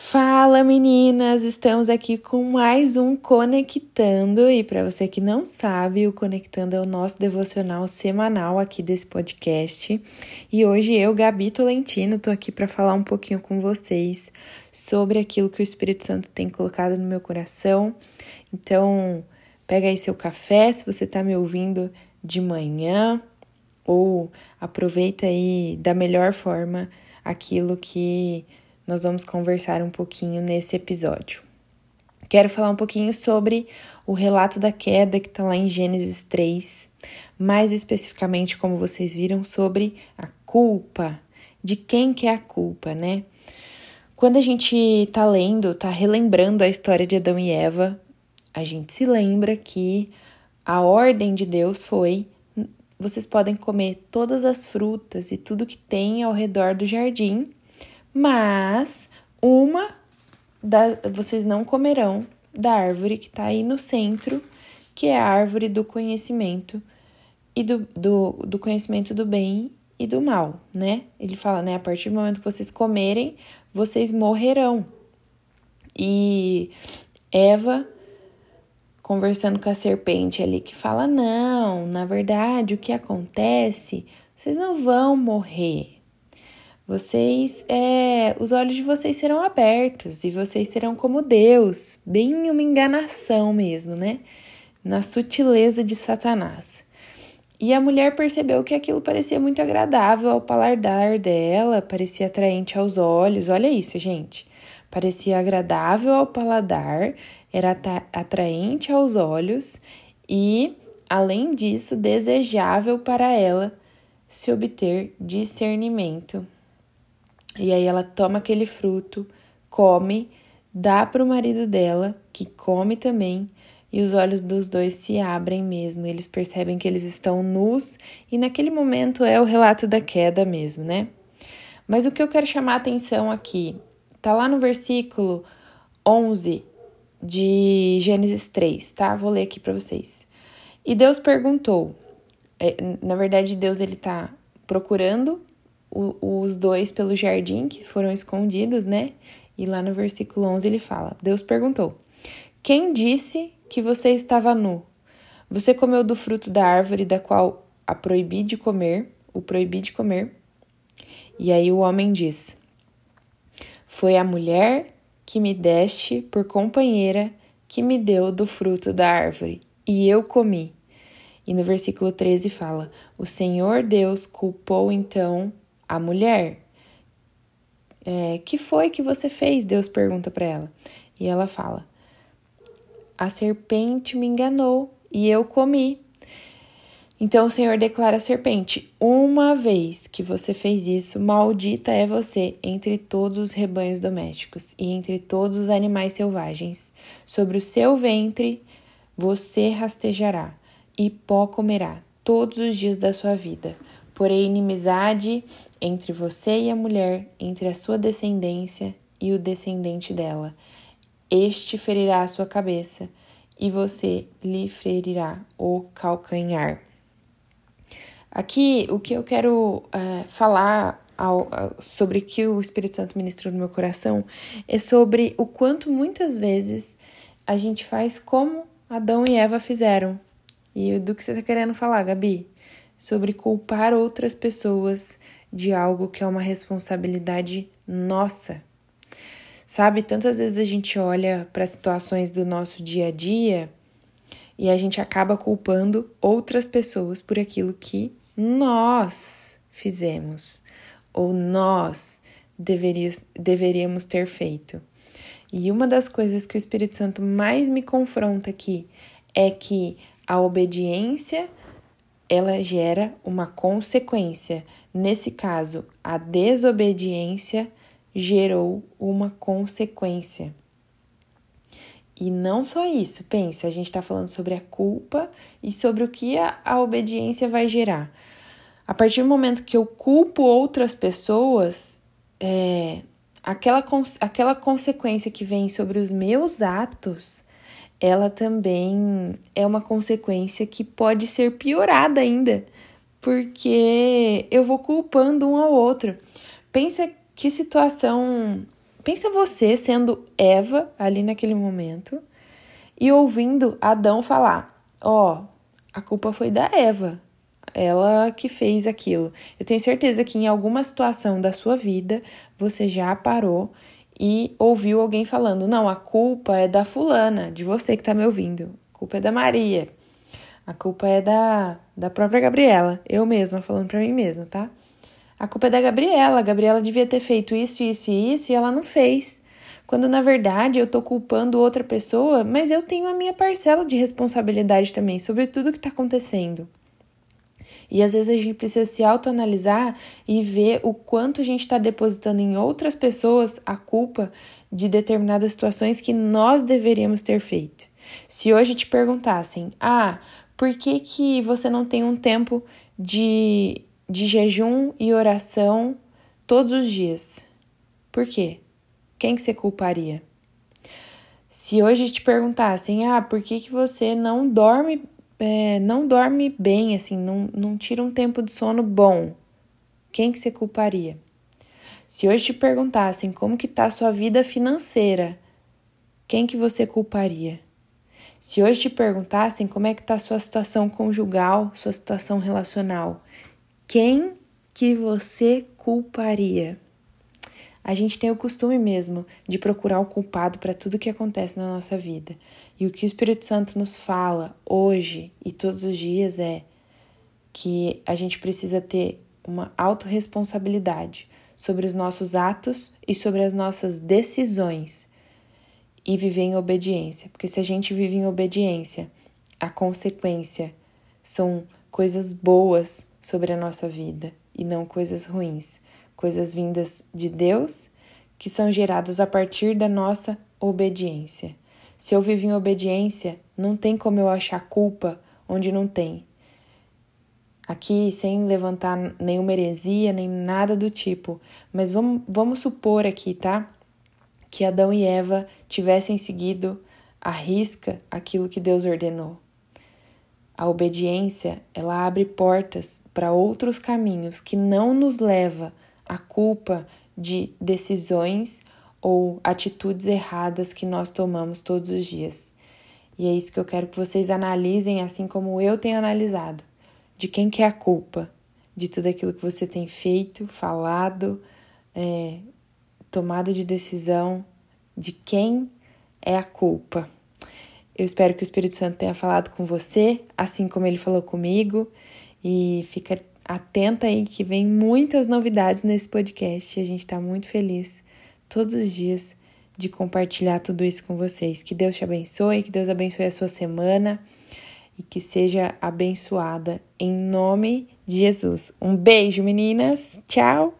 Fala meninas, estamos aqui com mais um Conectando e para você que não sabe, o Conectando é o nosso devocional semanal aqui desse podcast. E hoje eu, Gabi Tolentino, tô aqui para falar um pouquinho com vocês sobre aquilo que o Espírito Santo tem colocado no meu coração. Então, pega aí seu café, se você tá me ouvindo de manhã, ou aproveita aí da melhor forma aquilo que nós vamos conversar um pouquinho nesse episódio. Quero falar um pouquinho sobre o relato da queda que está lá em Gênesis 3, mais especificamente, como vocês viram, sobre a culpa. De quem que é a culpa, né? Quando a gente está lendo, está relembrando a história de Adão e Eva, a gente se lembra que a ordem de Deus foi: vocês podem comer todas as frutas e tudo que tem ao redor do jardim, mas uma da, vocês não comerão da árvore que está aí no centro, que é a árvore do conhecimento e do, do, do conhecimento do bem e do mal, né? Ele fala, né? A partir do momento que vocês comerem, vocês morrerão. E Eva conversando com a serpente ali que fala: "Não, na verdade, o que acontece? Vocês não vão morrer. Vocês, é, os olhos de vocês serão abertos e vocês serão como Deus, bem uma enganação mesmo, né? Na sutileza de Satanás. E a mulher percebeu que aquilo parecia muito agradável ao paladar dela, parecia atraente aos olhos. Olha isso, gente. Parecia agradável ao paladar, era atraente aos olhos e, além disso, desejável para ela se obter discernimento e aí ela toma aquele fruto, come, dá para o marido dela, que come também, e os olhos dos dois se abrem mesmo. Eles percebem que eles estão nus, e naquele momento é o relato da queda mesmo, né? Mas o que eu quero chamar a atenção aqui, tá lá no versículo 11 de Gênesis 3, tá? Vou ler aqui para vocês. E Deus perguntou, é, na verdade Deus ele tá procurando o, os dois pelo jardim que foram escondidos, né? E lá no versículo 11 ele fala: Deus perguntou: Quem disse que você estava nu? Você comeu do fruto da árvore da qual a proibi de comer, o proibi de comer? E aí o homem diz: Foi a mulher que me deste por companheira que me deu do fruto da árvore, e eu comi. E no versículo 13 fala: O Senhor Deus culpou então a mulher. É, que foi que você fez? Deus pergunta para ela. E ela fala: A serpente me enganou e eu comi. Então o Senhor declara à serpente: Uma vez que você fez isso, maldita é você entre todos os rebanhos domésticos e entre todos os animais selvagens. Sobre o seu ventre você rastejará e pó comerá todos os dias da sua vida porém inimizade entre você e a mulher, entre a sua descendência e o descendente dela. Este ferirá a sua cabeça e você lhe ferirá o calcanhar. Aqui, o que eu quero uh, falar ao, ao, sobre que o Espírito Santo ministrou no meu coração é sobre o quanto muitas vezes a gente faz como Adão e Eva fizeram. E do que você está querendo falar, Gabi? Sobre culpar outras pessoas de algo que é uma responsabilidade nossa. Sabe, tantas vezes a gente olha para situações do nosso dia a dia e a gente acaba culpando outras pessoas por aquilo que nós fizemos ou nós deveríamos, deveríamos ter feito. E uma das coisas que o Espírito Santo mais me confronta aqui é que a obediência ela gera uma consequência. Nesse caso, a desobediência gerou uma consequência. E não só isso, pensa, a gente está falando sobre a culpa e sobre o que a, a obediência vai gerar. A partir do momento que eu culpo outras pessoas, é, aquela, aquela consequência que vem sobre os meus atos ela também é uma consequência que pode ser piorada ainda, porque eu vou culpando um ao outro. Pensa que situação, Pensa você sendo Eva ali naquele momento e ouvindo Adão falar: Ó, oh, a culpa foi da Eva, ela que fez aquilo. Eu tenho certeza que em alguma situação da sua vida você já parou e ouviu alguém falando: Não, a culpa é da fulana, de você que tá me ouvindo, a culpa é da Maria, a culpa é da, da própria Gabriela, eu mesma falando pra mim mesma, tá? A culpa é da Gabriela, a Gabriela devia ter feito isso, isso e isso e ela não fez. Quando na verdade eu tô culpando outra pessoa, mas eu tenho a minha parcela de responsabilidade também sobre tudo que tá acontecendo. E às vezes a gente precisa se autoanalisar e ver o quanto a gente está depositando em outras pessoas a culpa de determinadas situações que nós deveríamos ter feito. Se hoje te perguntassem, ah, por que, que você não tem um tempo de, de jejum e oração todos os dias? Por quê? Quem que você culparia? Se hoje te perguntassem, ah, por que, que você não dorme é, não dorme bem, assim, não, não tira um tempo de sono bom, quem que você culparia? Se hoje te perguntassem como que tá a sua vida financeira, quem que você culparia? Se hoje te perguntassem como é que tá a sua situação conjugal, sua situação relacional, quem que você culparia? A gente tem o costume mesmo de procurar o culpado para tudo que acontece na nossa vida. E o que o Espírito Santo nos fala hoje e todos os dias é que a gente precisa ter uma autorresponsabilidade sobre os nossos atos e sobre as nossas decisões e viver em obediência. Porque se a gente vive em obediência, a consequência são coisas boas sobre a nossa vida e não coisas ruins coisas vindas de Deus que são geradas a partir da nossa obediência. Se eu vivo em obediência, não tem como eu achar culpa onde não tem. Aqui, sem levantar nenhuma heresia, nem nada do tipo, mas vamos, vamos supor aqui, tá? Que Adão e Eva tivessem seguido à risca aquilo que Deus ordenou. A obediência, ela abre portas para outros caminhos que não nos leva a culpa de decisões ou atitudes erradas que nós tomamos todos os dias. E é isso que eu quero que vocês analisem, assim como eu tenho analisado. De quem que é a culpa? De tudo aquilo que você tem feito, falado, é, tomado de decisão. De quem é a culpa? Eu espero que o Espírito Santo tenha falado com você, assim como ele falou comigo. E fica atenta aí que vem muitas novidades nesse podcast a gente está muito feliz todos os dias de compartilhar tudo isso com vocês. Que Deus te abençoe, que Deus abençoe a sua semana e que seja abençoada em nome de Jesus. Um beijo, meninas. Tchau.